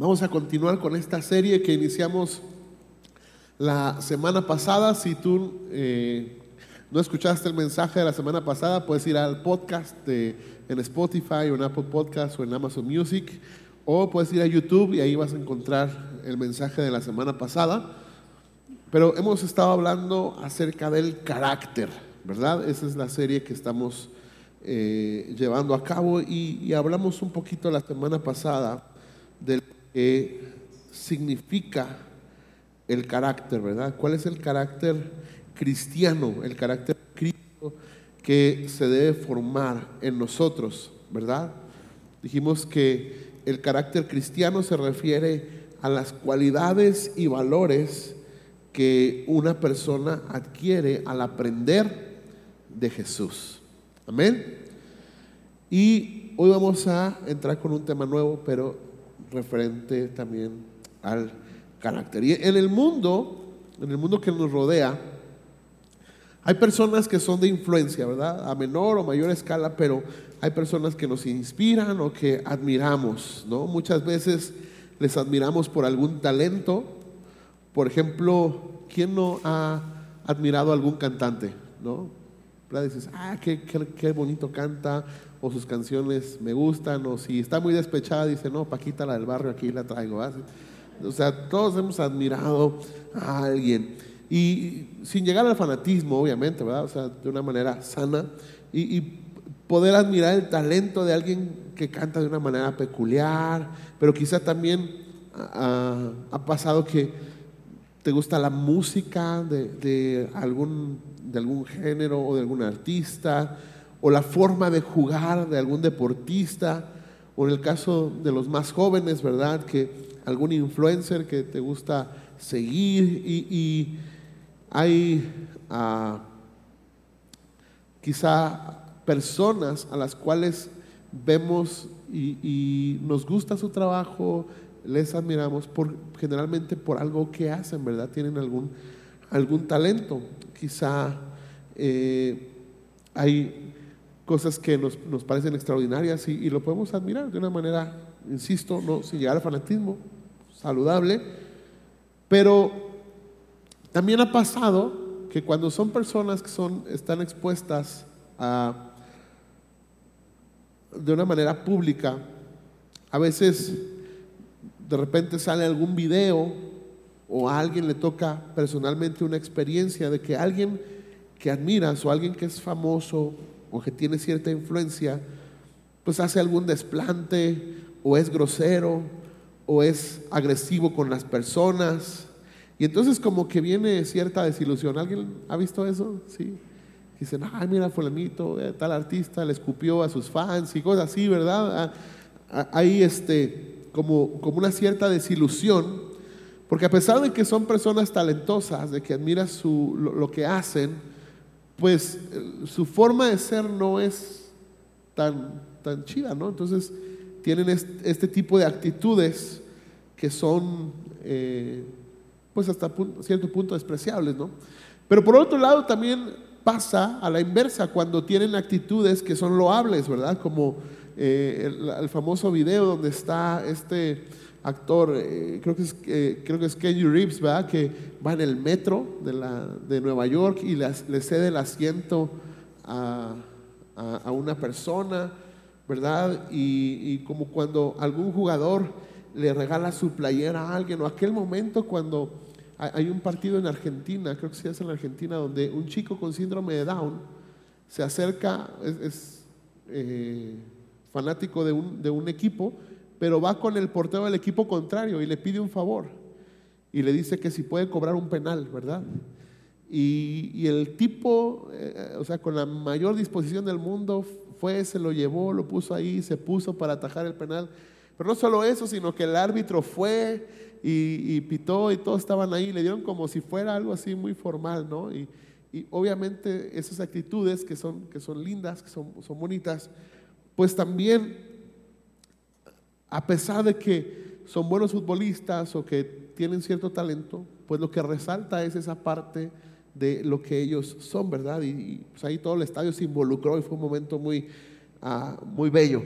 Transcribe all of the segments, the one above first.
Vamos a continuar con esta serie que iniciamos la semana pasada. Si tú eh, no escuchaste el mensaje de la semana pasada, puedes ir al podcast en Spotify o en Apple Podcast o en Amazon Music. O puedes ir a YouTube y ahí vas a encontrar el mensaje de la semana pasada. Pero hemos estado hablando acerca del carácter, ¿verdad? Esa es la serie que estamos eh, llevando a cabo y, hablamos un poquito la semana pasada del que significa el carácter, ¿verdad? ¿Cuál es el carácter cristiano, el carácter cristo que se debe formar en nosotros, ¿verdad? Dijimos que el carácter cristiano se refiere a las cualidades y valores que una persona adquiere al aprender de Jesús. Amén. Y hoy vamos a entrar con un tema nuevo, pero referente también al carácter. Y en el mundo, en el mundo que nos rodea, hay personas que son de influencia, ¿verdad? A menor o mayor escala, pero hay personas que nos inspiran o que admiramos, ¿no? Muchas veces les admiramos por algún talento. Por ejemplo, ¿quién no ha admirado a algún cantante, no? ¿Verdad? Dices, ah, qué, qué, qué bonito canta, o sus canciones me gustan, o si está muy despechada, dice, no, Paquita, la del barrio, aquí la traigo. O sea, todos hemos admirado a alguien. Y sin llegar al fanatismo, obviamente, ¿verdad? O sea, de una manera sana. Y, poder admirar el talento de alguien que canta de una manera peculiar, pero quizá también ha pasado que te gusta la música de, algún, de algún género o de algún artista, o la forma de jugar de algún deportista, o en el caso de los más jóvenes, ¿verdad? Que algún influencer que te gusta seguir y, hay uh, quizá personas a las cuales vemos y, nos gusta su trabajo, les admiramos por, generalmente por algo que hacen, ¿verdad? Tienen algún, algún talento. Quizá eh, hay cosas que nos, nos parecen extraordinarias y, y, lo podemos admirar de una manera, insisto, no sin llegar al fanatismo, saludable, pero también ha pasado que cuando son personas que son, están expuestas a, de una manera pública, a veces de repente sale algún video o a alguien le toca personalmente una experiencia de que alguien que admiras o alguien que es famoso o que tiene cierta influencia, pues hace algún desplante o es grosero o es agresivo con las personas. Y entonces como que viene cierta desilusión. ¿Alguien ha visto eso? Sí. Dicen, ay, mira, fulanito, eh, tal artista le escupió a sus fans y cosas así, ¿verdad? Ahí este, como, como una cierta desilusión, porque a pesar de que son personas talentosas, de que admiras su, lo, que hacen, pues su forma de ser no es tan, tan chida, ¿no? Entonces tienen este, tipo de actitudes que son, eh, pues hasta cierto punto despreciables, ¿no? Pero por otro lado también pasa a la inversa cuando tienen actitudes que son loables, ¿verdad? Como eh, el, famoso video donde está este actor, eh, creo, que es, eh, creo que es Kenny Reeves, ¿verdad? Que va en el metro de, la, de Nueva York y le, cede el asiento a, a, una persona, ¿verdad? Y, como cuando algún jugador le regala su playera a alguien, o aquel momento cuando hay un partido en Argentina, creo que se hace en Argentina, donde un chico con síndrome de Down se acerca, es, es eh, fanático de un, de un, equipo, pero va con el portero del equipo contrario y le pide un favor. Y le dice que si puede cobrar un penal, ¿verdad? Y, y el tipo, eh, o sea, con la mayor disposición del mundo, fue, se lo llevó, lo puso ahí, se puso para atajar el penal. Pero no solo eso, sino que el árbitro fue y, y, pitó y todos estaban ahí, le dieron como si fuera algo así muy formal, ¿no? Y, y obviamente esas actitudes que son, que son lindas, que son, son bonitas, pues también, a pesar de que son buenos futbolistas o que tienen cierto talento, pues lo que resalta es esa parte de lo que ellos son, ¿verdad? Y, pues ahí todo el estadio se involucró y fue un momento muy, uh, muy bello.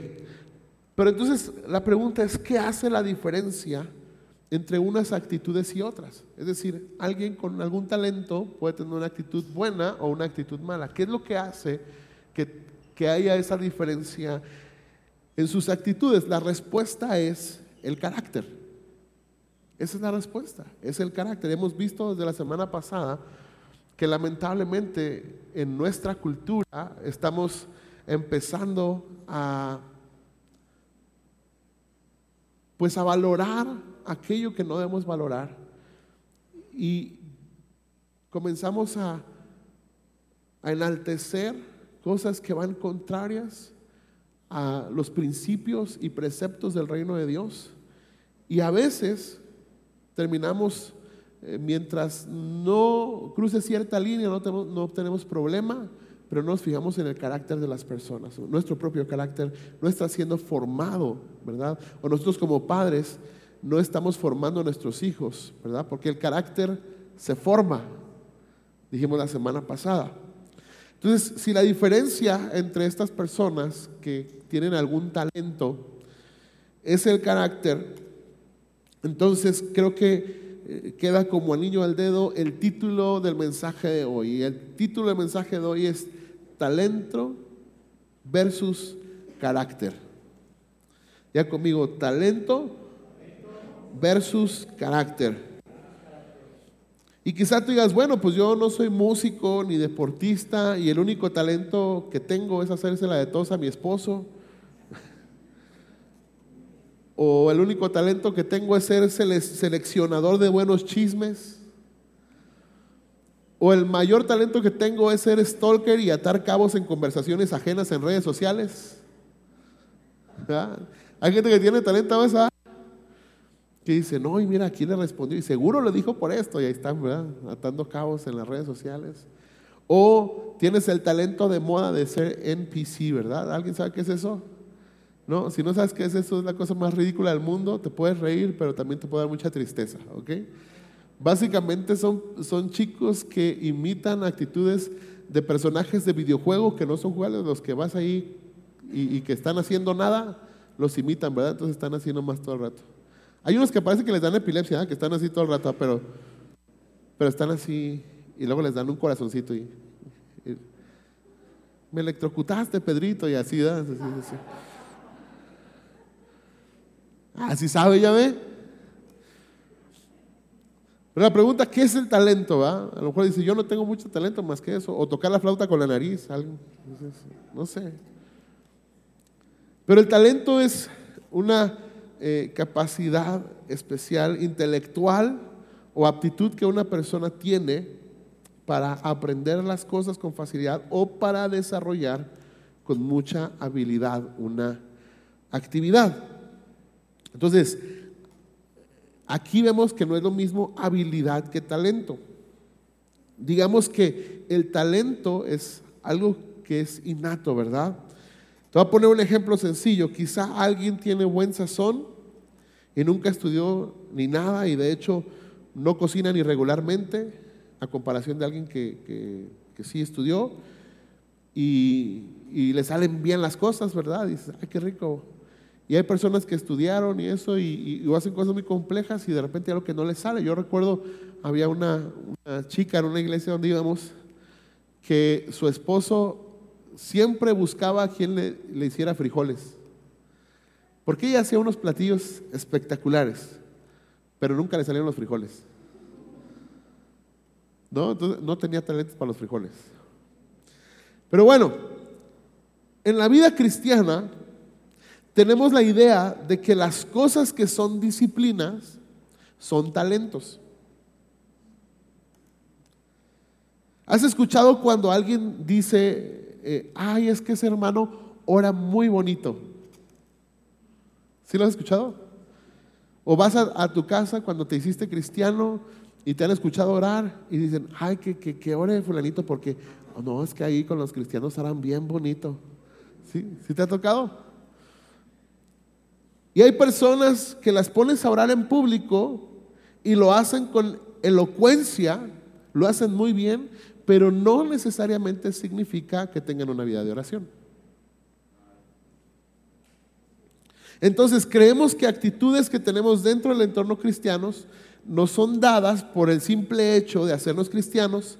Pero entonces la pregunta es, ¿qué hace la diferencia entre unas actitudes y otras? Es decir, alguien con algún talento puede tener una actitud buena o una actitud mala. ¿Qué es lo que hace que, que haya esa diferencia en sus actitudes? La respuesta es el carácter. Esa es la respuesta, es el carácter. Hemos visto desde la semana pasada que lamentablemente en nuestra cultura estamos empezando a pues a valorar aquello que no debemos valorar y comenzamos a, a enaltecer cosas que van contrarias a los principios y preceptos del reino de Dios y a veces terminamos eh, mientras no cruce cierta línea, no tenemos, no tenemos problema, pero no nos fijamos en el carácter de las personas. Nuestro propio carácter no está siendo formado, ¿verdad? O nosotros como padres no estamos formando a nuestros hijos, ¿verdad? Porque el carácter se forma, dijimos la semana pasada. Entonces, si la diferencia entre estas personas que tienen algún talento es el carácter, entonces creo que eh, queda como anillo al dedo el título del mensaje de hoy. El título del mensaje de hoy es talento versus carácter. Ya conmigo, talento versus carácter. Y quizá tú digas, bueno, pues yo no soy músico ni deportista y el único talento que tengo es hacerse la de tos a mi esposo o el único talento que tengo es ser seleccionador de buenos chismes, o el mayor talento que tengo es ser stalker y atar cabos en conversaciones ajenas en redes sociales. Hay gente que tiene talento a que dice, no, y mira, aquí le respondió, y seguro lo dijo por esto, y ahí están, ¿verdad? Atando cabos en las redes sociales. O tienes el talento de moda de ser NPC, ¿verdad? ¿Alguien sabe qué es eso? No, si no sabes qué es eso, es la cosa más ridícula del mundo, te puedes reír, pero también te puede dar mucha tristeza, ¿ok? Básicamente son, son chicos que imitan actitudes de personajes de videojuego que no son jugadores, los que vas ahí y, que están haciendo nada, los imitan, ¿verdad? Entonces están haciendo más todo el rato. Hay unos que parece que les dan epilepsia, ¿eh? que están así todo el rato, pero, pero están así y luego les dan un corazoncito y, me electrocutaste, Pedrito, y así, ¿verdad? Así, así. Así sabe, ya ve. Pero la pregunta, ¿qué es el talento? Va? A lo mejor dice, yo no tengo mucho talento más que eso. O tocar la flauta con la nariz, algo. No sé. Pero el talento es una eh, capacidad especial, intelectual o aptitud que una persona tiene para aprender las cosas con facilidad o para desarrollar con mucha habilidad una actividad. Entonces, aquí vemos que no es lo mismo habilidad que talento. Digamos que el talento es algo que es innato, ¿verdad? Te voy a poner un ejemplo sencillo. Quizá alguien tiene buen sazón y nunca estudió ni nada y de hecho no cocina ni regularmente a comparación de alguien que, sí estudió y, y, le salen bien las cosas, ¿verdad? Y dices, ay, qué rico, y hay personas que estudiaron y eso y, hacen cosas muy complejas y de repente algo que no les sale. Yo recuerdo, había una, chica en una iglesia donde íbamos que su esposo siempre buscaba a quien le, le hiciera frijoles. Porque ella hacía unos platillos espectaculares, pero nunca le salían los frijoles. ¿No? no tenía talentos para los frijoles. Pero bueno, en la vida cristiana tenemos la idea de que las cosas que son disciplinas son talentos. ¿Has escuchado cuando alguien dice, eh, ay, es que ese hermano ora muy bonito? ¿Sí lo has escuchado? O vas a, tu casa cuando te hiciste cristiano y te han escuchado orar y dicen, ay, que, que, que ore fulanito porque, oh, no, es que ahí con los cristianos oran bien bonito. ¿Sí? ¿Sí te ha tocado? Y hay personas que las pones a orar en público y lo hacen con elocuencia, lo hacen muy bien, pero no necesariamente significa que tengan una vida de oración. Entonces creemos que actitudes que tenemos dentro del entorno cristianos nos son dadas por el simple hecho de hacernos cristianos.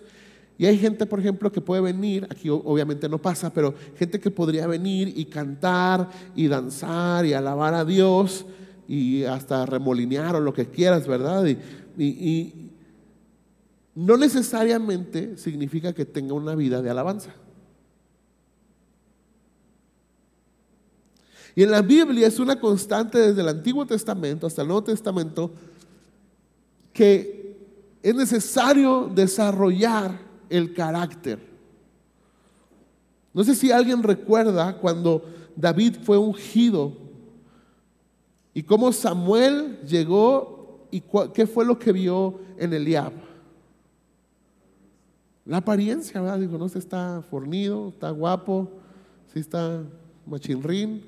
Y hay gente, por ejemplo, que puede venir, aquí obviamente no pasa, pero gente que podría venir y cantar y danzar y alabar a Dios y hasta remolinear o lo que quieras, ¿verdad? Y, no necesariamente significa que tenga una vida de alabanza. Y en la Biblia es una constante desde el Antiguo Testamento hasta el Nuevo Testamento que es necesario desarrollar el carácter. No sé si alguien recuerda cuando David fue ungido y cómo Samuel llegó y qué fue lo que vio en Eliab. La apariencia, ¿verdad? Dijo, no, se está fornido, está guapo, sí está machinrín,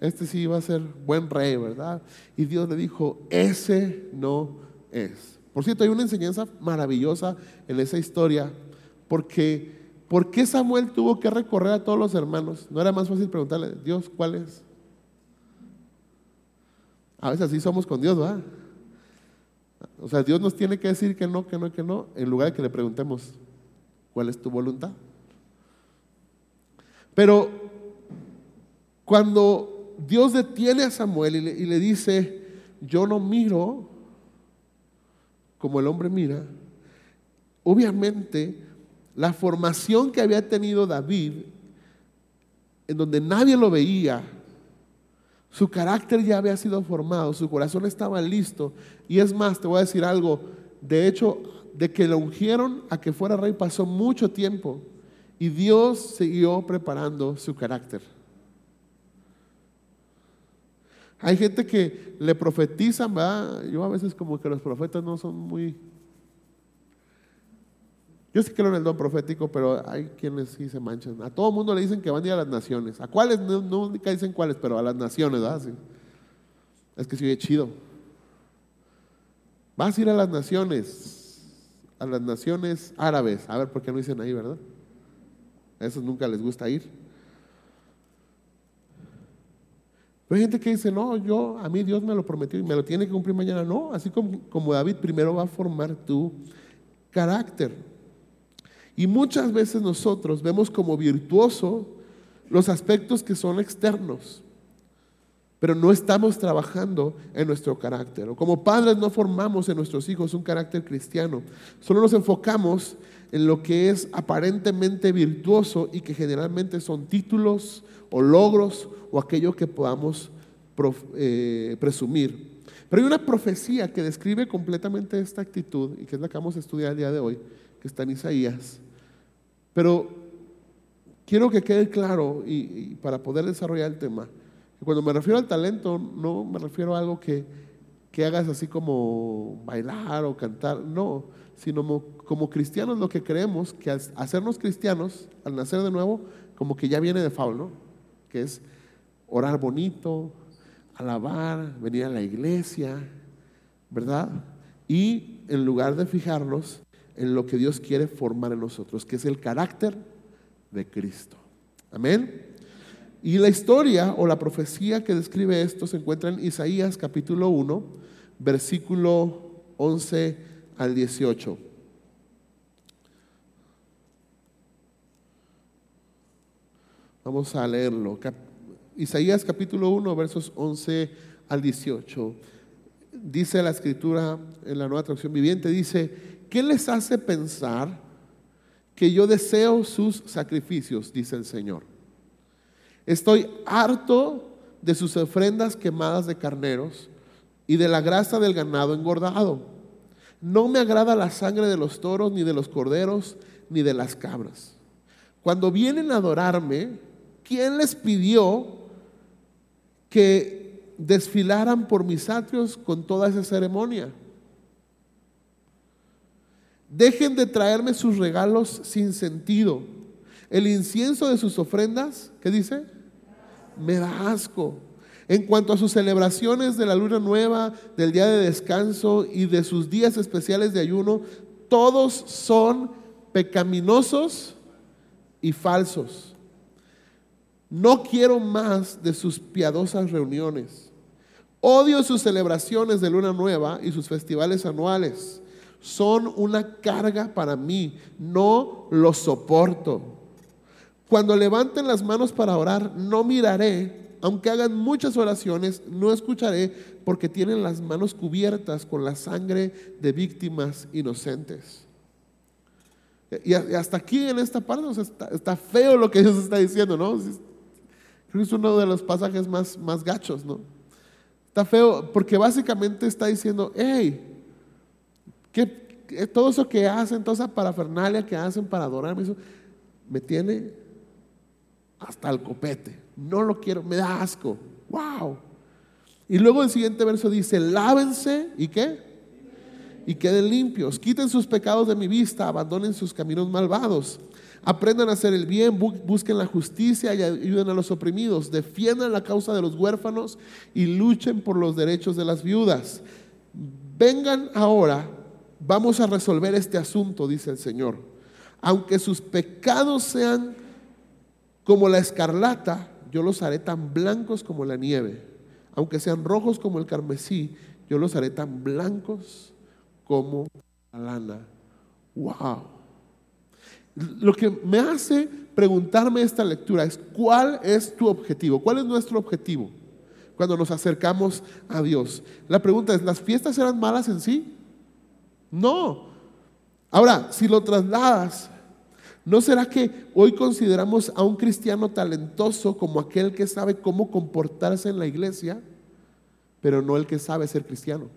este sí va a ser buen rey, ¿verdad? Y Dios le dijo, ese no es. Por cierto, hay una enseñanza maravillosa en esa historia, porque ¿por qué Samuel tuvo que recorrer a todos los hermanos? ¿No era más fácil preguntarle, Dios, cuál es? A veces así somos con Dios, ¿verdad? O sea, Dios nos tiene que decir que no, que no, que no, en lugar de que le preguntemos, ¿cuál es tu voluntad? Pero cuando Dios detiene a Samuel y le, dice, yo no miro como el hombre mira, obviamente la formación que había tenido David, en donde nadie lo veía, su carácter ya había sido formado, su corazón estaba listo. Y es más, te voy a decir algo, de hecho, de que lo ungieron a que fuera rey pasó mucho tiempo y Dios siguió preparando su carácter. Hay gente que le profetizan, ¿verdad? Yo a veces como que los profetas no son muy... Yo sí creo en el don profético, pero hay quienes sí se manchan. A todo mundo le dicen que van a ir a las naciones. ¿A cuáles? No, nunca dicen cuáles, pero a las naciones, ¿verdad? Es que sí, es chido. Vas a ir a las naciones, a las naciones árabes. A ver, ¿por qué no dicen ahí, verdad? A esos nunca les gusta ir. hay gente que dice, no, yo, a mí Dios me lo prometió y me lo tiene que cumplir mañana. No, así como, como David primero va a formar tu carácter. Y muchas veces nosotros vemos como virtuoso los aspectos que son externos, pero no estamos trabajando en nuestro carácter. O como padres no formamos en nuestros hijos un carácter cristiano, solo nos enfocamos en lo que es aparentemente virtuoso y que generalmente son títulos o logros o aquello que podamos eh, presumir. Pero hay una profecía que describe completamente esta actitud y que es la que vamos a estudiar el día de hoy, que está en Isaías. Pero quiero que quede claro y, para poder desarrollar el tema, que cuando me refiero al talento no me refiero a algo que, que hagas así como bailar o cantar, no, sino como, cristianos lo que creemos que al hacernos cristianos, al nacer de nuevo, como que ya viene de Faul, ¿no? Que es orar bonito, alabar, venir a la iglesia, ¿verdad? Y en lugar de fijarnos en lo que Dios quiere formar en nosotros, que es el carácter de Cristo. Amén. Y la historia o la profecía que describe esto se encuentra en Isaías capítulo 1, versículo 11 al 18. Vamos a leerlo. Isaías capítulo 1, versos 11 al 18. Dice la escritura en la nueva traducción viviente, dice, ¿qué les hace pensar que yo deseo sus sacrificios? Dice el Señor. Estoy harto de sus ofrendas quemadas de carneros y de la grasa del ganado engordado. No me agrada la sangre de los toros, ni de los corderos, ni de las cabras. Cuando vienen a adorarme, ¿quién les pidió que desfilaran por mis atrios con toda esa ceremonia. Dejen de traerme sus regalos sin sentido. El incienso de sus ofrendas, ¿qué dice? Me da asco. En cuanto a sus celebraciones de la luna nueva, del día de descanso y de sus días especiales de ayuno, todos son pecaminosos y falsos. No quiero más de sus piadosas reuniones. Odio sus celebraciones de luna nueva y sus festivales anuales. Son una carga para mí. No los soporto. Cuando levanten las manos para orar, no miraré. Aunque hagan muchas oraciones, no escucharé porque tienen las manos cubiertas con la sangre de víctimas inocentes. Y hasta aquí en esta parte está, feo lo que Dios está diciendo, ¿no? Creo que es uno de los pasajes más, más gachos, ¿no? Está feo porque básicamente está diciendo, hey, que todo eso que hacen, toda esa parafernalia que hacen para adorarme, eso me tiene hasta el copete. No lo quiero, me da asco. ¡Wow! Y luego el siguiente verso dice, lávense y qué? Y queden limpios, quiten sus pecados de mi vista, abandonen sus caminos malvados. Aprendan a hacer el bien, busquen la justicia y ayuden a los oprimidos, defiendan la causa de los huérfanos y luchen por los derechos de las viudas. Vengan ahora, vamos a resolver este asunto, dice el Señor. Aunque sus pecados sean como la escarlata, yo los haré tan blancos como la nieve. Aunque sean rojos como el carmesí, yo los haré tan blancos como la lana. ¡Wow! Lo que me hace preguntarme esta lectura es, ¿cuál es tu objetivo? ¿Cuál es nuestro objetivo cuando nos acercamos a Dios? La pregunta es, ¿las fiestas eran malas en sí? No. Ahora, si lo trasladas, ¿no será que hoy consideramos a un cristiano talentoso como aquel que sabe cómo comportarse en la iglesia, pero no el que sabe ser cristiano?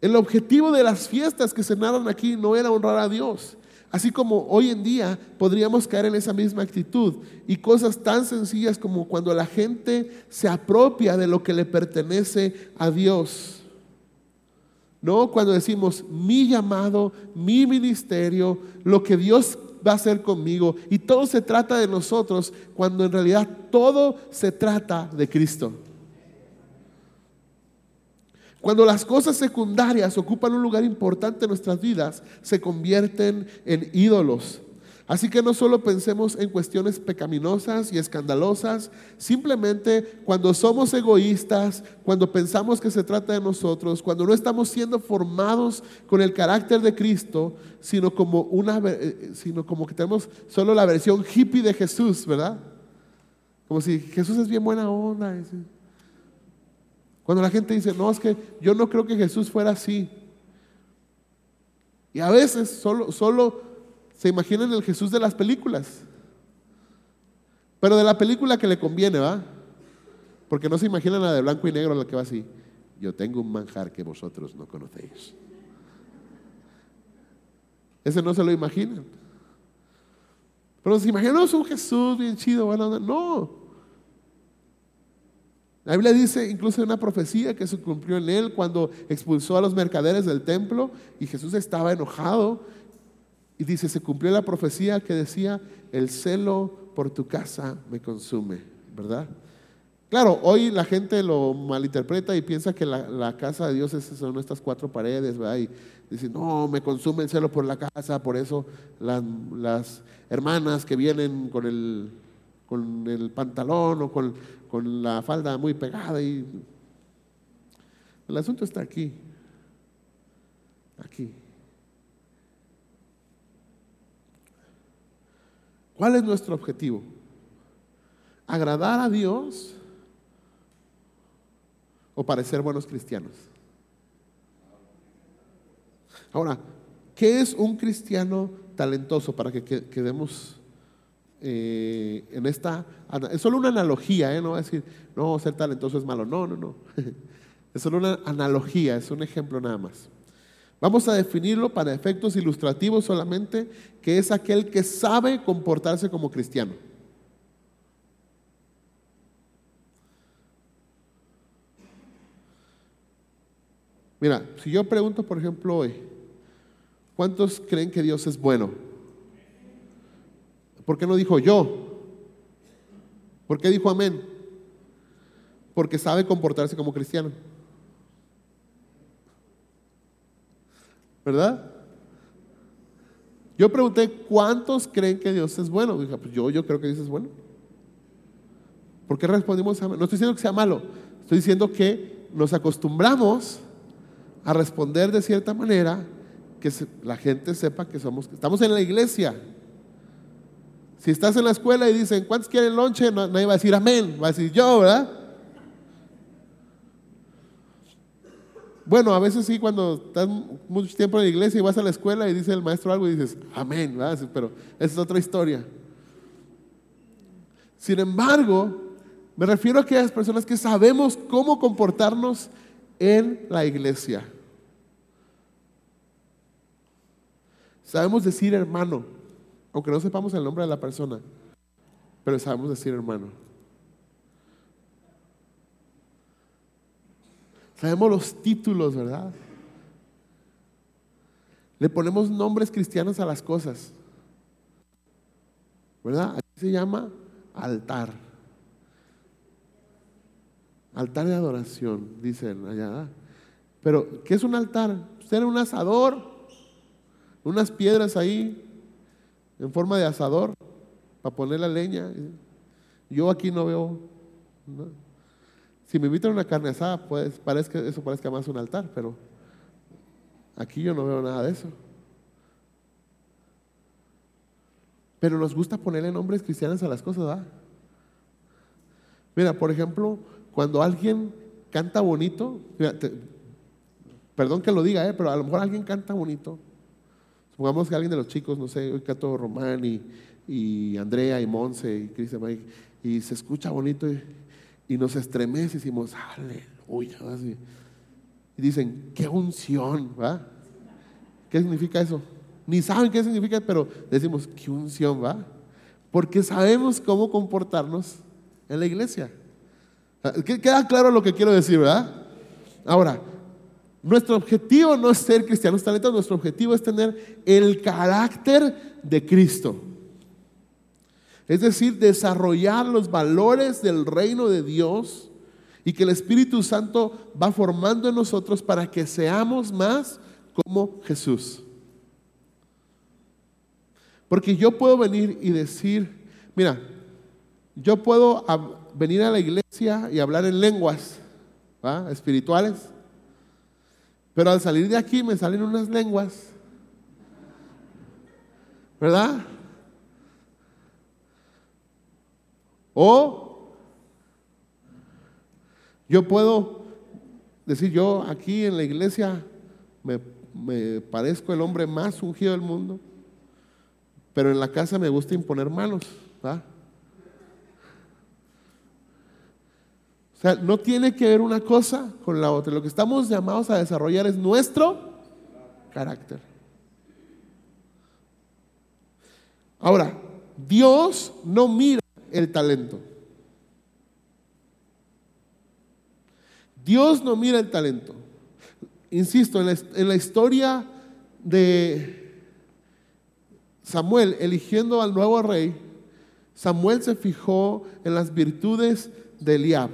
El objetivo de las fiestas que se aquí no era honrar a Dios. Así como hoy en día podríamos caer en esa misma actitud y cosas tan sencillas como cuando la gente se apropia de lo que le pertenece a Dios. No, cuando decimos mi llamado, mi ministerio, lo que Dios va a hacer conmigo y todo se trata de nosotros, cuando en realidad todo se trata de Cristo. Cuando las cosas secundarias ocupan un lugar importante en nuestras vidas, se convierten en ídolos. Así que no solo pensemos en cuestiones pecaminosas y escandalosas, simplemente cuando somos egoístas, cuando pensamos que se trata de nosotros, cuando no estamos siendo formados con el carácter de Cristo, sino como una eh, sino como que tenemos solo la versión hippie de Jesús, ¿verdad? Como si Jesús es bien buena onda. Cuando la gente dice, no, es que yo no creo que Jesús fuera así. Y a veces solo, solo se imaginan el Jesús de las películas. Pero de la película que le conviene, ¿va? Porque no se imaginan la de blanco y negro, la que va así. Yo tengo un manjar que vosotros no conocéis. Ese no se lo imaginan. Pero si imaginamos un Jesús bien chido, bueno, no. La Biblia dice incluso una profecía que se cumplió en él cuando expulsó a los mercaderes del templo y Jesús estaba enojado. Y dice, se cumplió la profecía que decía, el celo por tu casa me consume, ¿verdad? Claro, hoy la gente lo malinterpreta y piensa que la, casa de Dios son estas cuatro paredes, ¿verdad? Y dice, no, me consume el celo por la casa, por eso las, las hermanas que vienen con el, con el pantalón o con, con la falda muy pegada y el asunto está aquí, aquí. ¿Cuál es nuestro objetivo? ¿Agradar a Dios o parecer buenos cristianos? Ahora, ¿qué es un cristiano talentoso para que quedemos eh, en esta, es solo una analogía, ¿eh? no a decir, no, ser talentoso es malo, no, no, no. Es solo una analogía, es un ejemplo nada más. Vamos a definirlo para efectos ilustrativos solamente, que es aquel que sabe comportarse como cristiano. Mira, si yo pregunto, por ejemplo, hoy, ¿cuántos creen que Dios es bueno? ¿Por qué no dijo yo? ¿Por qué dijo amén? Porque sabe comportarse como cristiano. ¿Verdad? Yo pregunté, ¿cuántos creen que Dios es bueno? Dije, pues yo, yo creo que Dios es bueno. ¿Por qué respondimos amén? No estoy diciendo que sea malo, estoy diciendo que nos acostumbramos a responder de cierta manera que la gente sepa que somos, estamos en la iglesia. Si estás en la escuela y dicen, ¿cuántos quieren lonche? nadie va a decir amén, va a decir yo, ¿verdad? Bueno, a veces sí, cuando estás mucho tiempo en la iglesia y vas a la escuela y dice el maestro algo y dices, amén, ¿verdad? pero esa es otra historia. Sin embargo, me refiero a aquellas personas que sabemos cómo comportarnos en la iglesia. Sabemos decir hermano, aunque no sepamos el nombre de la persona, pero sabemos decir hermano. Sabemos los títulos, ¿verdad? Le ponemos nombres cristianos a las cosas. ¿Verdad? Aquí se llama altar. Altar de adoración, dicen allá. Pero, ¿qué es un altar? Usted un asador unas piedras ahí en forma de asador para poner la leña. Yo aquí no veo. Si me invitan a una carne asada, pues parece, eso parezca más un altar, pero aquí yo no veo nada de eso. Pero nos gusta ponerle nombres cristianos a las cosas, ¿verdad? Mira, por ejemplo, cuando alguien canta bonito, perdón que lo diga, ¿eh? pero a lo mejor alguien canta bonito Supongamos que alguien de los chicos, no sé, hoy Cato Román y, Andrea y Monse y Cristian y se escucha bonito y, nos estremece y decimos, aleluya. Y dicen, qué unción, ¿va? ¿Qué significa eso? Ni saben qué significa, pero decimos, qué unción, ¿va? Porque sabemos cómo comportarnos en la iglesia. Queda claro lo que quiero decir, ¿verdad? Ahora, nuestro objetivo no es ser cristianos talentos, nuestro objetivo es tener el carácter de Cristo. Es decir, desarrollar los valores del reino de Dios y que el Espíritu Santo va formando en nosotros para que seamos más como Jesús. Porque yo puedo venir y decir, mira, yo puedo venir a la iglesia y hablar en lenguas espirituales pero al salir de aquí me salen unas lenguas. ¿Verdad? O yo puedo decir, yo aquí en la iglesia me, parezco el hombre más ungido del mundo, pero en la casa me gusta imponer manos. ¿verdad? O sea, no tiene que ver una cosa con la otra. Lo que estamos llamados a desarrollar es nuestro carácter. Ahora, Dios no mira el talento. Dios no mira el talento. Insisto, en la, historia de Samuel eligiendo al nuevo rey, Samuel se fijó en las virtudes de Eliab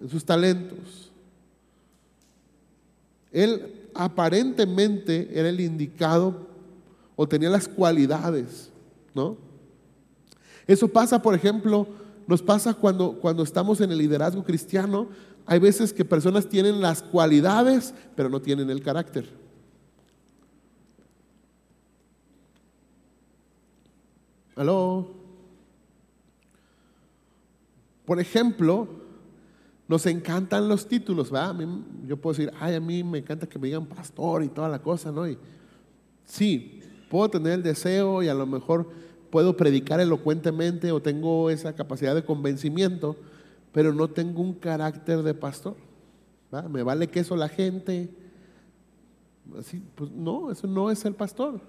en sus talentos. Él aparentemente era el indicado o tenía las cualidades, ¿no? Eso pasa, por ejemplo, nos pasa cuando, cuando estamos en el liderazgo cristiano. Hay veces que personas tienen las cualidades, pero no tienen el carácter. ¿Aló? Por ejemplo, nos encantan los títulos, ¿verdad? yo puedo decir, ay, a mí me encanta que me digan pastor y toda la cosa, ¿no? Y sí, puedo tener el deseo y a lo mejor puedo predicar elocuentemente o tengo esa capacidad de convencimiento, pero no tengo un carácter de pastor. Me vale queso la gente. Así, pues no, eso no es el pastor.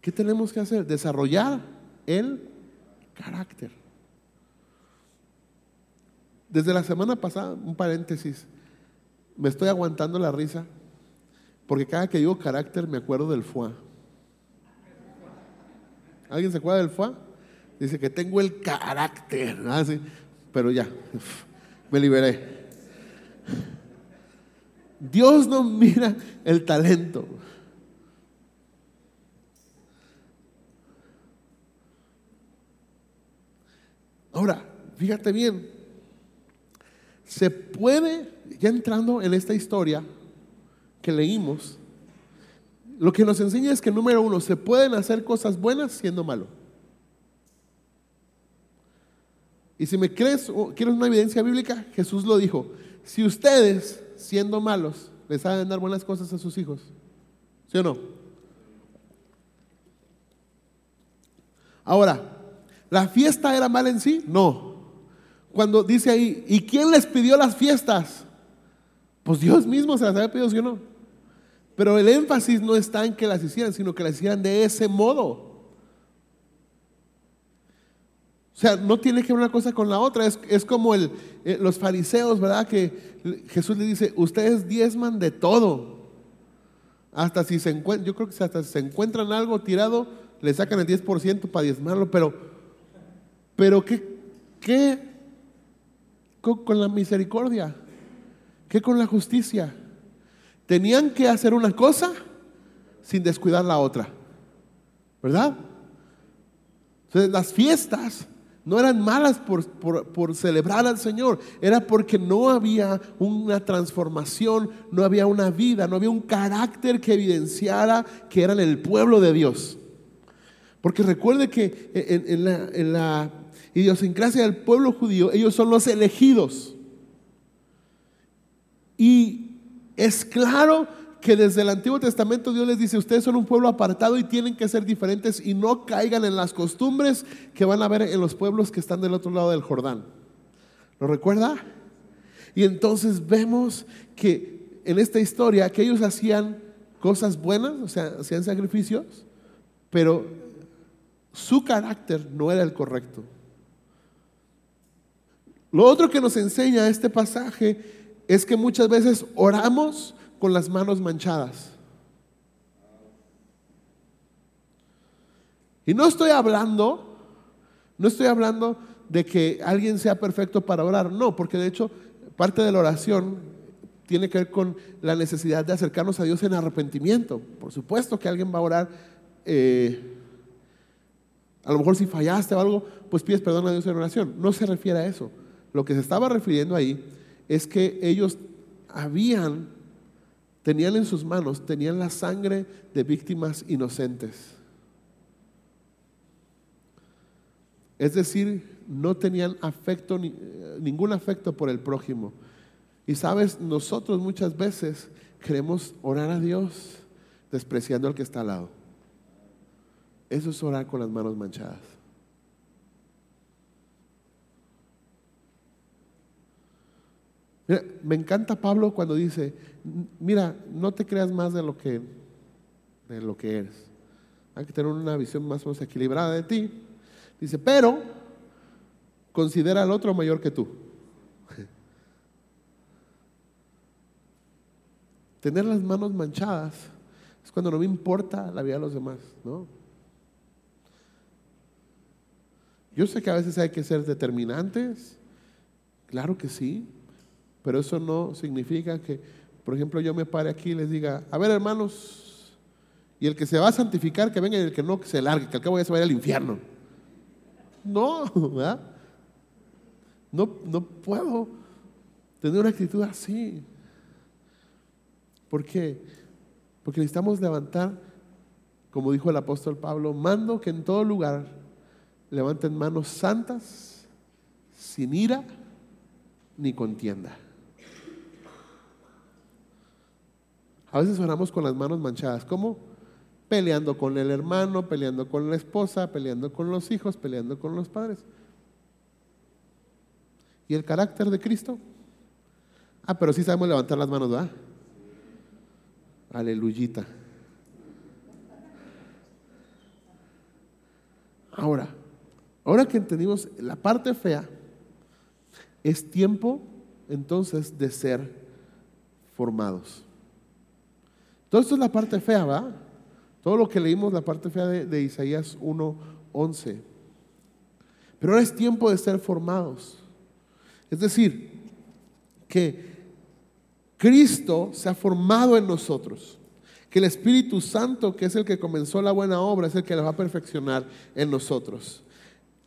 ¿Qué tenemos que hacer? Desarrollar el Carácter. Desde la semana pasada, un paréntesis, me estoy aguantando la risa porque cada que digo carácter me acuerdo del FUA. ¿Alguien se acuerda del FUA? Dice que tengo el carácter, pero ya, me liberé. Dios no mira el talento. Ahora, fíjate bien, se puede, ya entrando en esta historia que leímos, lo que nos enseña es que número uno, se pueden hacer cosas buenas siendo malo. Y si me crees o quieres una evidencia bíblica, Jesús lo dijo, si ustedes siendo malos les saben dar buenas cosas a sus hijos, ¿sí o no? Ahora, ¿La fiesta era mal en sí? No. Cuando dice ahí, ¿y quién les pidió las fiestas? Pues Dios mismo se las había pedido, ¿sí o no? Pero el énfasis no está en que las hicieran, sino que las hicieran de ese modo. O sea, no tiene que ver una cosa con la otra. Es, como el, eh, los fariseos, ¿verdad? Que Jesús le dice, ustedes diezman de todo. Hasta si se encuentran, yo creo que hasta si se encuentran algo tirado, le sacan el 10% para diezmarlo, pero pero ¿qué, qué con, la misericordia? ¿Qué con la justicia? Tenían que hacer una cosa sin descuidar la otra. ¿Verdad? Entonces las fiestas no eran malas por, por, celebrar al Señor, era porque no había una transformación, no había una vida, no había un carácter que evidenciara que eran el pueblo de Dios. Porque recuerde que en, la, en la idiosincrasia del pueblo judío, ellos son los elegidos. Y es claro que desde el Antiguo Testamento Dios les dice, ustedes son un pueblo apartado y tienen que ser diferentes y no caigan en las costumbres que van a ver en los pueblos que están del otro lado del Jordán. ¿Lo recuerda? Y entonces vemos que en esta historia que ellos hacían cosas buenas, o sea, hacían sacrificios, pero su carácter no era el correcto. Lo otro que nos enseña este pasaje es que muchas veces oramos con las manos manchadas. Y no estoy hablando, no estoy hablando de que alguien sea perfecto para orar, no, porque de hecho parte de la oración tiene que ver con la necesidad de acercarnos a Dios en arrepentimiento. Por supuesto que alguien va a orar, eh, a lo mejor si fallaste o algo, pues pides perdón a Dios en oración. No se refiere a eso. Lo que se estaba refiriendo ahí es que ellos habían, tenían en sus manos, tenían la sangre de víctimas inocentes. Es decir, no tenían afecto, ningún afecto por el prójimo. Y sabes, nosotros muchas veces queremos orar a Dios despreciando al que está al lado. Eso es orar con las manos manchadas. Me encanta Pablo cuando dice, mira, no te creas más de lo que, de lo que eres. Hay que tener una visión más o menos equilibrada de ti. Dice, pero considera al otro mayor que tú. Tener las manos manchadas es cuando no me importa la vida de los demás, ¿no? Yo sé que a veces hay que ser determinantes, claro que sí, pero eso no significa que, por ejemplo, yo me pare aquí y les diga, a ver hermanos, y el que se va a santificar, que venga, y el que no, que se largue, que al cabo ya se vaya al infierno. No, ¿verdad? No, no puedo tener una actitud así. ¿Por qué? Porque necesitamos levantar, como dijo el apóstol Pablo, mando que en todo lugar levanten manos santas, sin ira ni contienda. A veces oramos con las manos manchadas. ¿Cómo? Peleando con el hermano, peleando con la esposa, peleando con los hijos, peleando con los padres. ¿Y el carácter de Cristo? Ah, pero sí sabemos levantar las manos, ¿verdad? Aleluyita. Ahora, ahora que entendimos la parte fea, es tiempo entonces de ser formados. Todo esto es la parte fea, ¿va? Todo lo que leímos, la parte fea de, Isaías 1:11. Pero ahora es tiempo de ser formados. Es decir, que Cristo se ha formado en nosotros. Que el Espíritu Santo, que es el que comenzó la buena obra, es el que la va a perfeccionar en nosotros.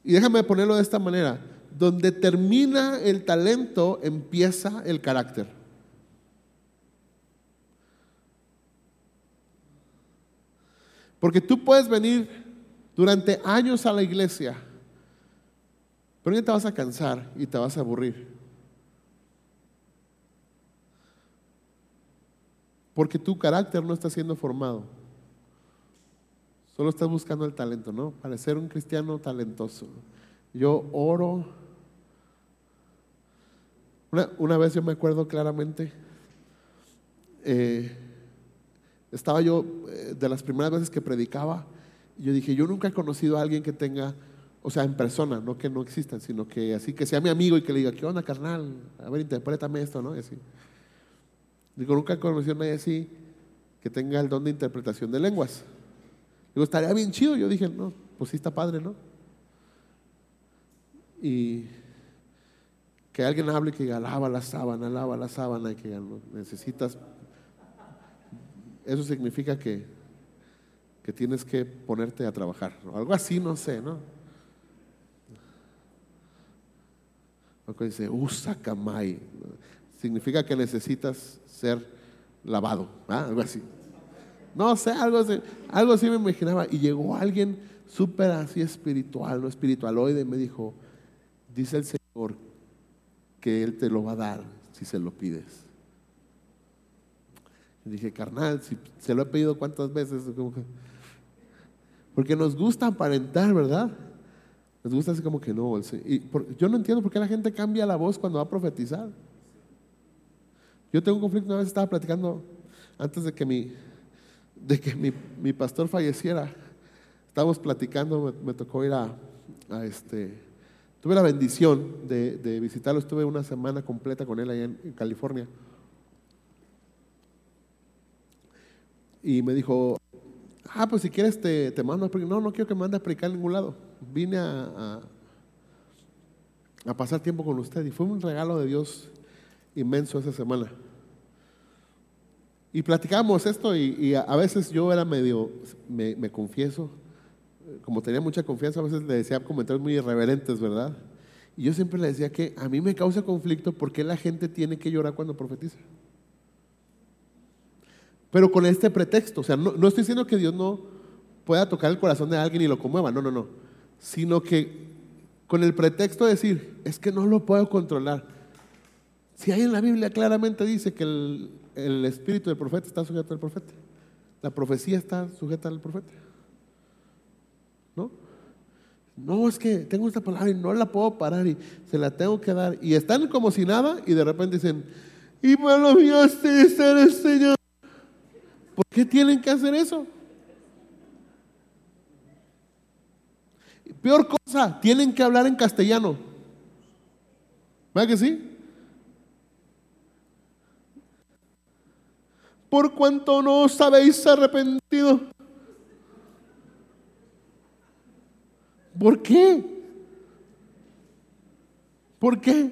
Y déjame ponerlo de esta manera. Donde termina el talento, empieza el carácter. Porque tú puedes venir durante años a la iglesia, pero ya te vas a cansar y te vas a aburrir. Porque tu carácter no está siendo formado. Solo estás buscando el talento, ¿no? Para ser un cristiano talentoso. Yo oro. Una, vez yo me acuerdo claramente, eh, estaba yo eh, de las primeras veces que predicaba, y yo dije, yo nunca he conocido a alguien que tenga, o sea, en persona, no que no existan, sino que así que sea mi amigo y que le diga, ¿qué onda, carnal? A ver, interprétame esto, ¿no? Y así. Digo, nunca he conocido a nadie así que tenga el don de interpretación de lenguas. Digo, estaría bien chido. Yo dije, no, pues sí está padre, ¿no? Y que alguien hable y que diga, lava la sábana, lava la sábana, y que necesitas. Eso significa que, que tienes que ponerte a trabajar. Algo así, no sé, ¿no? Dice, usa kamai. Significa que necesitas ser lavado, algo así. No sé, algo así, algo así me imaginaba. Y llegó alguien súper así espiritual, no espiritualoide, me dijo, dice el Señor que Él te lo va a dar si se lo pides. Dije, carnal, si se lo he pedido cuántas veces, porque nos gusta aparentar, ¿verdad? Nos gusta así como que no. Y yo no entiendo por qué la gente cambia la voz cuando va a profetizar. Yo tengo un conflicto, una vez estaba platicando antes de que mi, de que mi, pastor falleciera. Estábamos platicando, me, tocó ir a, este, tuve la bendición de, visitarlo, estuve una semana completa con él allá en, California. Y me dijo, ah, pues si quieres te, te mando a predicar. No, no quiero que me mande a predicar en ningún lado. Vine a, a pasar tiempo con usted y fue un regalo de Dios inmenso esa semana. Y platicamos esto y, a veces yo era medio, me, confieso, como tenía mucha confianza, a veces le decía comentarios muy irreverentes, ¿verdad? Y yo siempre le decía que a mí me causa conflicto porque la gente tiene que llorar cuando profetiza. Pero con este pretexto, o sea, no, no estoy diciendo que Dios no pueda tocar el corazón de alguien y lo conmueva, no, no, no, sino que con el pretexto de decir, es que no lo puedo controlar. Si hay en la Biblia claramente dice que el, espíritu del profeta está sujeto al profeta. La profecía está sujeta al profeta. ¿No? No, es que tengo esta palabra y no la puedo parar y se la tengo que dar. Y están como si nada y de repente dicen, y los míos ser el Señor. ¿Por qué tienen que hacer eso? Peor cosa, tienen que hablar en castellano. ¿Verdad que sí? por cuanto no os habéis arrepentido. ¿Por qué? ¿Por qué?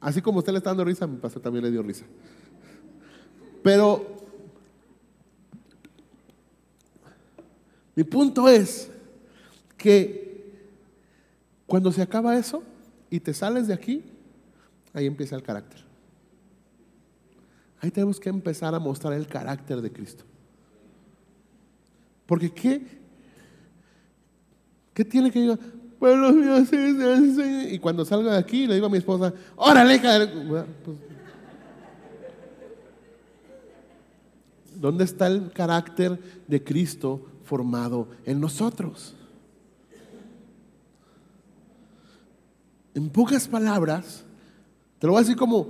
Así como usted le está dando risa, mi pastor también le dio risa. Pero mi punto es que cuando se acaba eso y te sales de aquí, ahí empieza el carácter. Ahí tenemos que empezar a mostrar el carácter de Cristo. Porque ¿qué? ¿Qué tiene que ir? Pues y cuando salga de aquí le digo a mi esposa, órale, pues, ¿Dónde está el carácter de Cristo formado en nosotros? En pocas palabras, te lo voy a decir como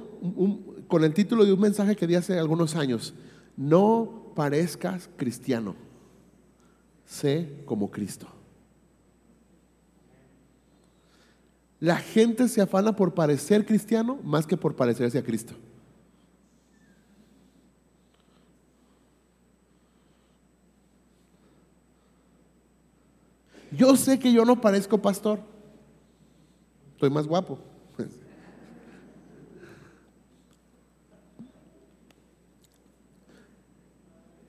con el título de un mensaje que di hace algunos años. No parezcas cristiano, sé como Cristo. La gente se afana por parecer cristiano más que por parecerse a Cristo. Yo sé que yo no parezco pastor. Estoy más guapo.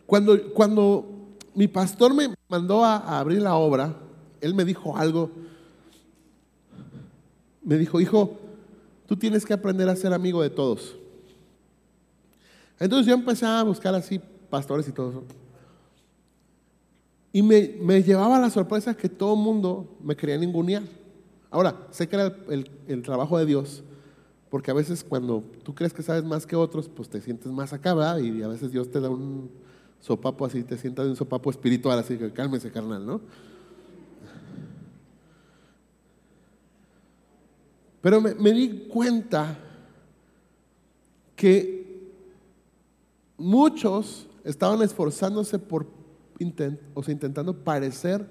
Cuando, cuando mi pastor me mandó a, a abrir la obra, él me dijo algo. Me dijo, hijo, tú tienes que aprender a ser amigo de todos. Entonces yo empecé a buscar así pastores y todo eso. Y me, llevaba la sorpresa que todo el mundo me quería ningunear. Ahora, sé que era el, el, trabajo de Dios, porque a veces cuando tú crees que sabes más que otros, pues te sientes más acá, ¿verdad? Y a veces Dios te da un sopapo así, te sientas de un sopapo espiritual, así que cálmese, carnal, ¿no? Pero me, me di cuenta que muchos estaban esforzándose por o sea, intentando parecer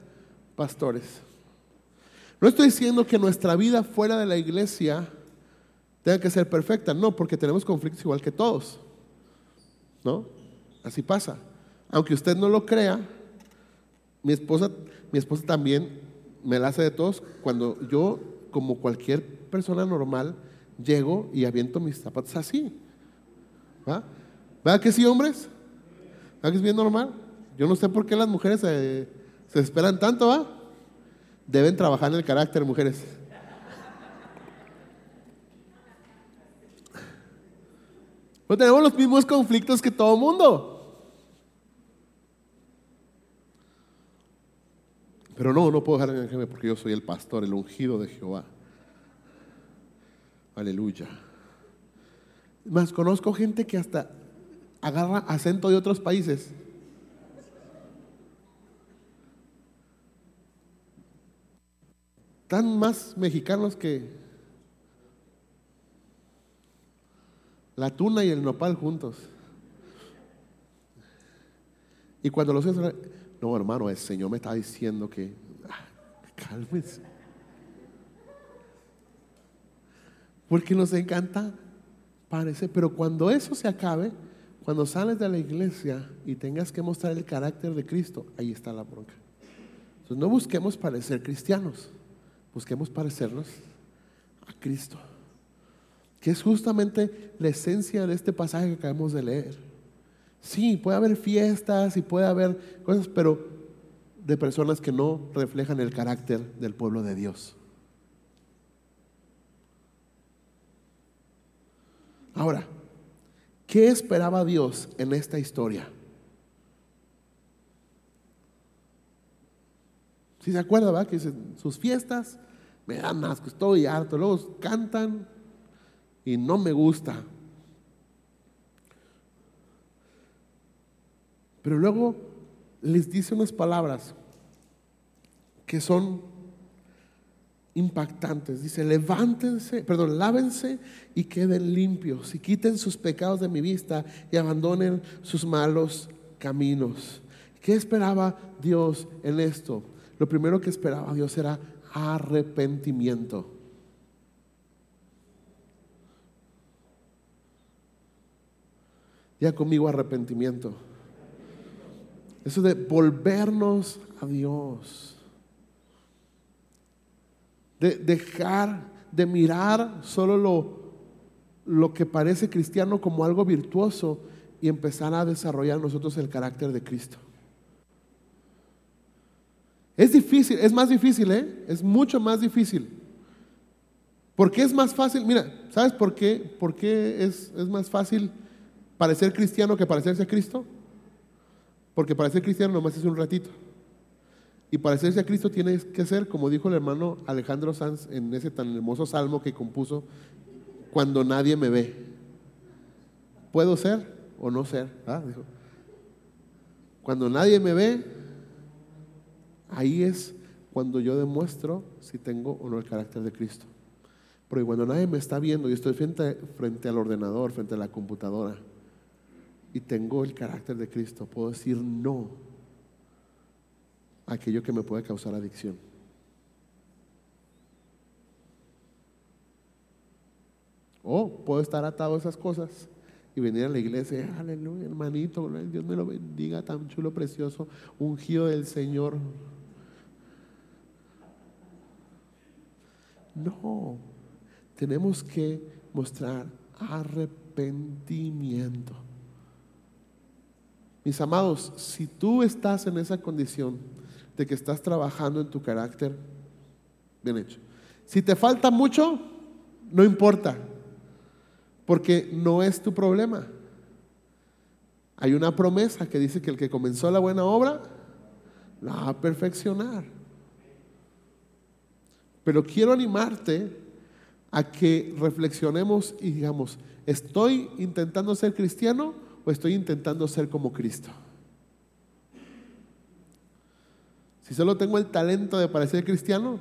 pastores. No estoy diciendo que nuestra vida fuera de la iglesia tenga que ser perfecta, no, porque tenemos conflictos igual que todos. ¿No? Así pasa. Aunque usted no lo crea, mi esposa, mi esposa también me la hace de todos cuando yo, como cualquier persona normal, llego y aviento mis zapatos así. ¿Va? ¿Verdad que sí, hombres? ¿Verdad que es bien normal? Yo no sé por qué las mujeres se, esperan tanto, ¿va? Deben trabajar en el carácter, mujeres. No tenemos los mismos conflictos que todo mundo. Pero no, no puedo dejar de engañarme porque yo soy el pastor, el ungido de Jehová. Aleluya. Más conozco gente que hasta agarra acento de otros países. Tan más mexicanos que la tuna y el nopal juntos. Y cuando los no hermano, el Señor me está diciendo que, ah, cálmese. Porque nos encanta parece, pero cuando eso se acabe, cuando sales de la iglesia y tengas que mostrar el carácter de Cristo, ahí está la bronca. Entonces no busquemos parecer cristianos busquemos parecernos a Cristo, que es justamente la esencia de este pasaje que acabamos de leer. Sí, puede haber fiestas y puede haber cosas, pero de personas que no reflejan el carácter del pueblo de Dios. Ahora, ¿qué esperaba Dios en esta historia? Si se acuerda, ¿va? Que sus fiestas, me dan asco, estoy harto. Luego cantan y no me gusta. Pero luego les dice unas palabras que son impactantes. Dice, levántense, perdón, lávense y queden limpios y quiten sus pecados de mi vista y abandonen sus malos caminos. ¿Qué esperaba Dios en esto? Lo primero que esperaba Dios era arrepentimiento. Ya conmigo arrepentimiento. Eso de volvernos a Dios. De dejar de mirar solo lo, lo que parece cristiano como algo virtuoso y empezar a desarrollar nosotros el carácter de Cristo. Es difícil, es más difícil, ¿eh? Es mucho más difícil. ¿Por qué es más fácil? Mira, ¿sabes por qué? ¿Por qué es, es más fácil parecer cristiano que parecerse a Cristo? Porque parecer cristiano nomás es un ratito. Y parecerse a Cristo tiene que ser, como dijo el hermano Alejandro Sanz en ese tan hermoso salmo que compuso, cuando nadie me ve. ¿Puedo ser o no ser? Ah, dijo. Cuando nadie me ve, Ahí es cuando yo demuestro si tengo o no el carácter de Cristo. Porque cuando nadie me está viendo y estoy frente, frente al ordenador, frente a la computadora, y tengo el carácter de Cristo, puedo decir no a aquello que me puede causar adicción. O puedo estar atado a esas cosas y venir a la iglesia, aleluya, hermanito, Dios me lo bendiga, tan chulo, precioso, ungido del Señor. No, tenemos que mostrar arrepentimiento. Mis amados, si tú estás en esa condición de que estás trabajando en tu carácter, bien hecho. Si te falta mucho, no importa, porque no es tu problema. Hay una promesa que dice que el que comenzó la buena obra la va a perfeccionar. Pero quiero animarte a que reflexionemos y digamos, ¿estoy intentando ser cristiano o estoy intentando ser como Cristo? Si solo tengo el talento de parecer cristiano,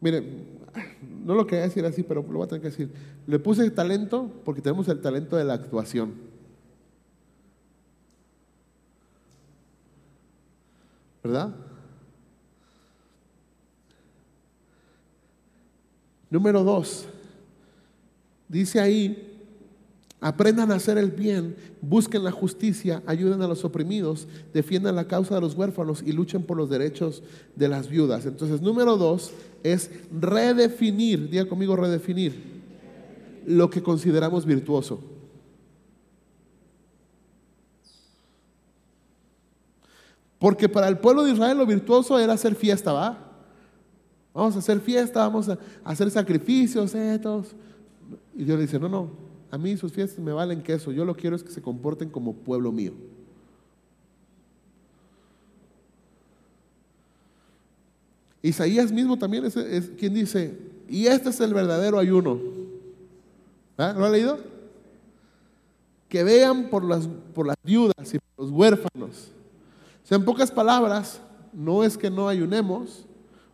mire, no lo quería decir así, pero lo voy a tener que decir. Le puse talento porque tenemos el talento de la actuación. ¿Verdad? Número dos, dice ahí, aprendan a hacer el bien, busquen la justicia, ayuden a los oprimidos, defiendan la causa de los huérfanos y luchen por los derechos de las viudas. Entonces, número dos es redefinir, diga conmigo redefinir, lo que consideramos virtuoso. Porque para el pueblo de Israel lo virtuoso era hacer fiesta, ¿va? Vamos a hacer fiesta, vamos a hacer sacrificios, eh, Y Dios dice, no, no, a mí sus fiestas me valen queso, yo lo quiero es que se comporten como pueblo mío. Isaías mismo también es, quien dice, y este es el verdadero ayuno. ¿Ah? ¿Lo ha leído? Que vean por las, por las viudas y por los huérfanos en pocas palabras, no es que no ayunemos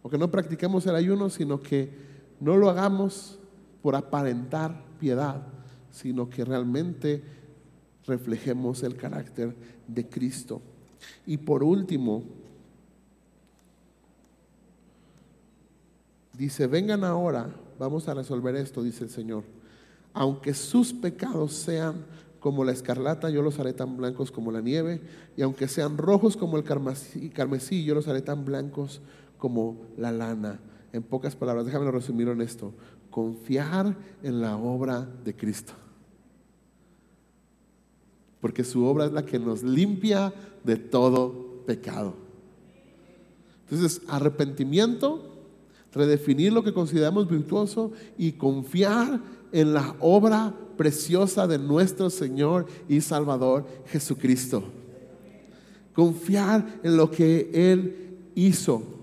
o que no practiquemos el ayuno, sino que no lo hagamos por aparentar piedad, sino que realmente reflejemos el carácter de Cristo. Y por último, dice, vengan ahora, vamos a resolver esto, dice el Señor, aunque sus pecados sean como la escarlata, yo los haré tan blancos como la nieve, y aunque sean rojos como el carmesí, yo los haré tan blancos como la lana. En pocas palabras, déjame resumir en esto, confiar en la obra de Cristo. Porque su obra es la que nos limpia de todo pecado. Entonces, arrepentimiento, redefinir lo que consideramos virtuoso y confiar en la obra preciosa de nuestro Señor y Salvador Jesucristo. Confiar en lo que Él hizo.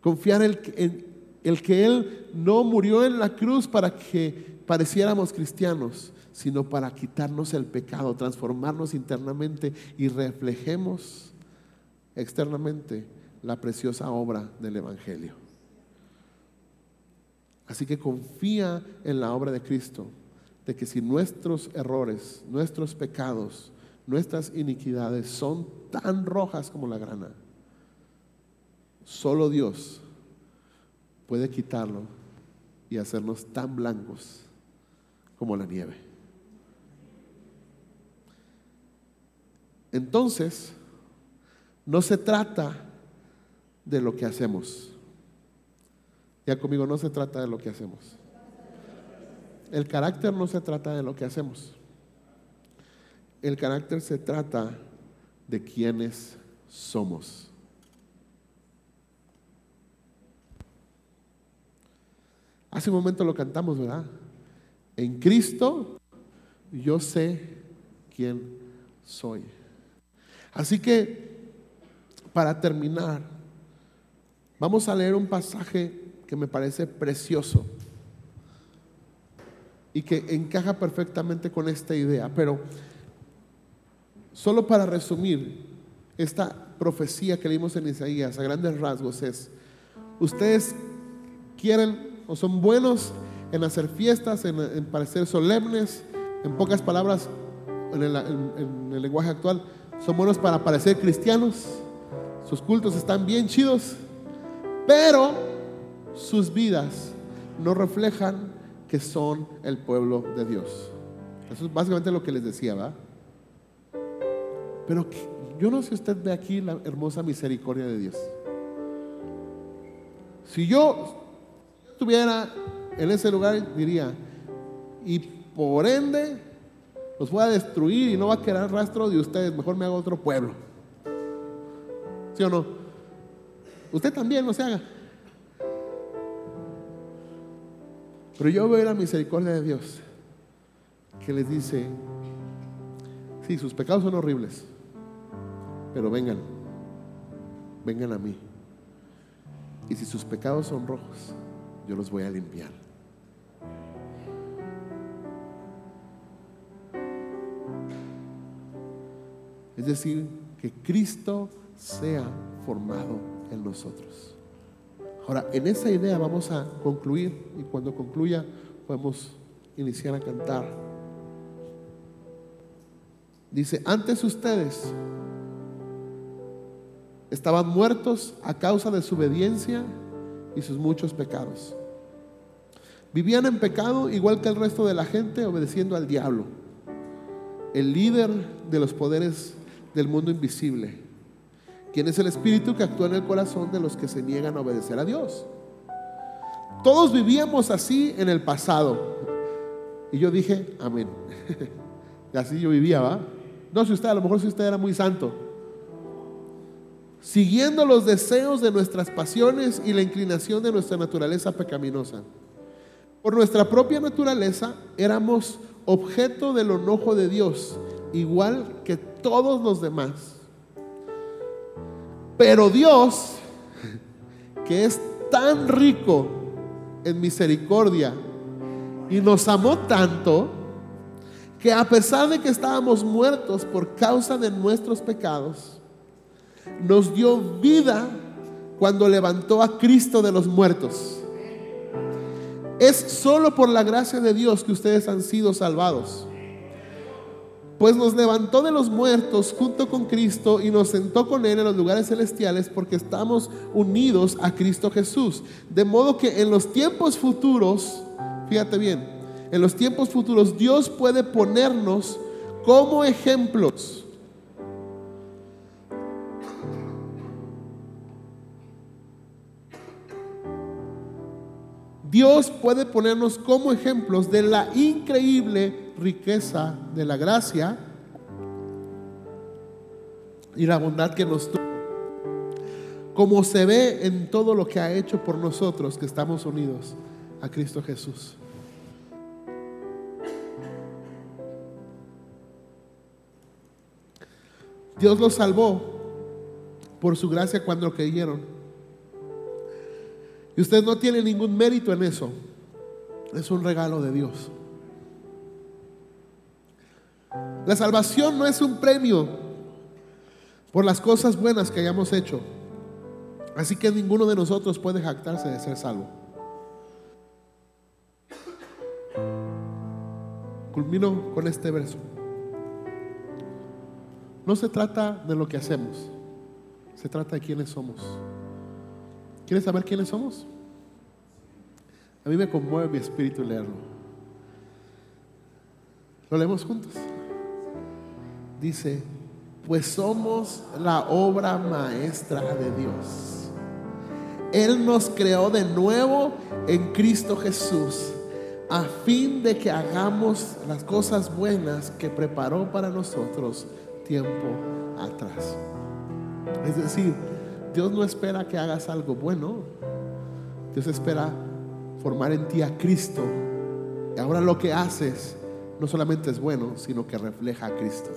Confiar en, el que Él no murió en la cruz para que pareciéramos cristianos, sino para quitarnos el pecado, transformarnos internamente y reflejemos externamente la preciosa obra del Evangelio. Así que confía en la obra de Cristo de que si nuestros errores, nuestros pecados, nuestras iniquidades son tan rojas como la grana, solo Dios puede quitarlo y hacernos tan blancos como la nieve. Entonces, no se trata de lo que hacemos. Ya conmigo, no se trata de lo que hacemos. El carácter no se trata de lo que hacemos. El carácter se trata de quienes somos. Hace un momento lo cantamos, ¿verdad? En Cristo yo sé quién soy. Así que, para terminar, vamos a leer un pasaje que me parece precioso y que encaja perfectamente con esta idea. Pero solo para resumir, esta profecía que leímos en Isaías a grandes rasgos es, ustedes quieren o son buenos en hacer fiestas, en, parecer solemnes, en pocas palabras, en el, en el lenguaje actual, son buenos para parecer cristianos, sus cultos están bien chidos, pero sus vidas no reflejan que son el pueblo de Dios. Eso es básicamente lo que les decía, ¿va? Pero yo no sé si usted ve aquí la hermosa misericordia de Dios. Si yo estuviera en ese lugar, diría, y por ende, los voy a destruir y no va a quedar rastro de ustedes, mejor me hago otro pueblo. ¿Sí o no? Usted también no se haga. Pero yo veo la misericordia de Dios que les dice, sí, sus pecados son horribles, pero vengan, vengan a mí. Y si sus pecados son rojos, yo los voy a limpiar. Es decir, que Cristo sea formado en nosotros. Ahora, en esa idea vamos a concluir y cuando concluya podemos iniciar a cantar. Dice, antes ustedes estaban muertos a causa de su obediencia y sus muchos pecados. Vivían en pecado igual que el resto de la gente, obedeciendo al diablo, el líder de los poderes del mundo invisible, quien es el espíritu que actúa en el corazón de los que se niegan a obedecer a Dios. Todos vivíamos así en el pasado. Y yo dije, amén. y así yo vivía, ¿va? No sé usted, a lo mejor si usted era muy santo. Siguiendo los deseos de nuestras pasiones y la inclinación de nuestra naturaleza pecaminosa. Por nuestra propia naturaleza éramos objeto del enojo de Dios igual que todos los demás. Pero Dios, que es tan rico en misericordia y nos amó tanto, que a pesar de que estábamos muertos por causa de nuestros pecados, nos dio vida cuando levantó a Cristo de los muertos. Es solo por la gracia de Dios que ustedes han sido salvados pues nos levantó de los muertos junto con Cristo y nos sentó con Él en los lugares celestiales porque estamos unidos a Cristo Jesús. De modo que en los tiempos futuros, fíjate bien, en los tiempos futuros Dios puede ponernos como ejemplos. Dios puede ponernos como ejemplos de la increíble riqueza de la gracia y la bondad que nos tuvo. Como se ve en todo lo que ha hecho por nosotros que estamos unidos a Cristo Jesús. Dios los salvó por su gracia cuando creyeron. Y usted no tiene ningún mérito en eso. Es un regalo de Dios. La salvación no es un premio por las cosas buenas que hayamos hecho. Así que ninguno de nosotros puede jactarse de ser salvo. Culmino con este verso. No se trata de lo que hacemos, se trata de quiénes somos. ¿Quieres saber quiénes somos? A mí me conmueve mi espíritu leerlo. ¿Lo leemos juntos? dice, pues somos la obra maestra de Dios. Él nos creó de nuevo en Cristo Jesús a fin de que hagamos las cosas buenas que preparó para nosotros tiempo atrás. Es decir, Dios no espera que hagas algo bueno, Dios espera formar en ti a Cristo. Y ahora lo que haces no solamente es bueno, sino que refleja a Cristo.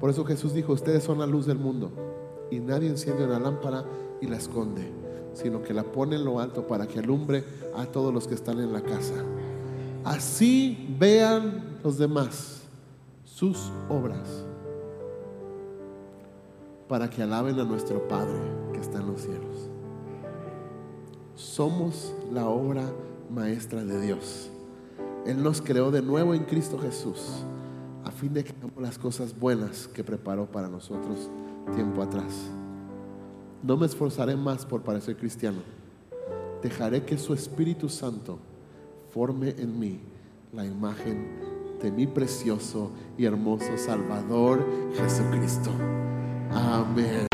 Por eso Jesús dijo, ustedes son la luz del mundo y nadie enciende una lámpara y la esconde, sino que la pone en lo alto para que alumbre a todos los que están en la casa. Así vean los demás sus obras para que alaben a nuestro Padre que está en los cielos. Somos la obra maestra de Dios. Él nos creó de nuevo en Cristo Jesús a fin de que hagamos las cosas buenas que preparó para nosotros tiempo atrás. No me esforzaré más por parecer cristiano. Dejaré que su Espíritu Santo forme en mí la imagen de mi precioso y hermoso Salvador Jesucristo. Amén.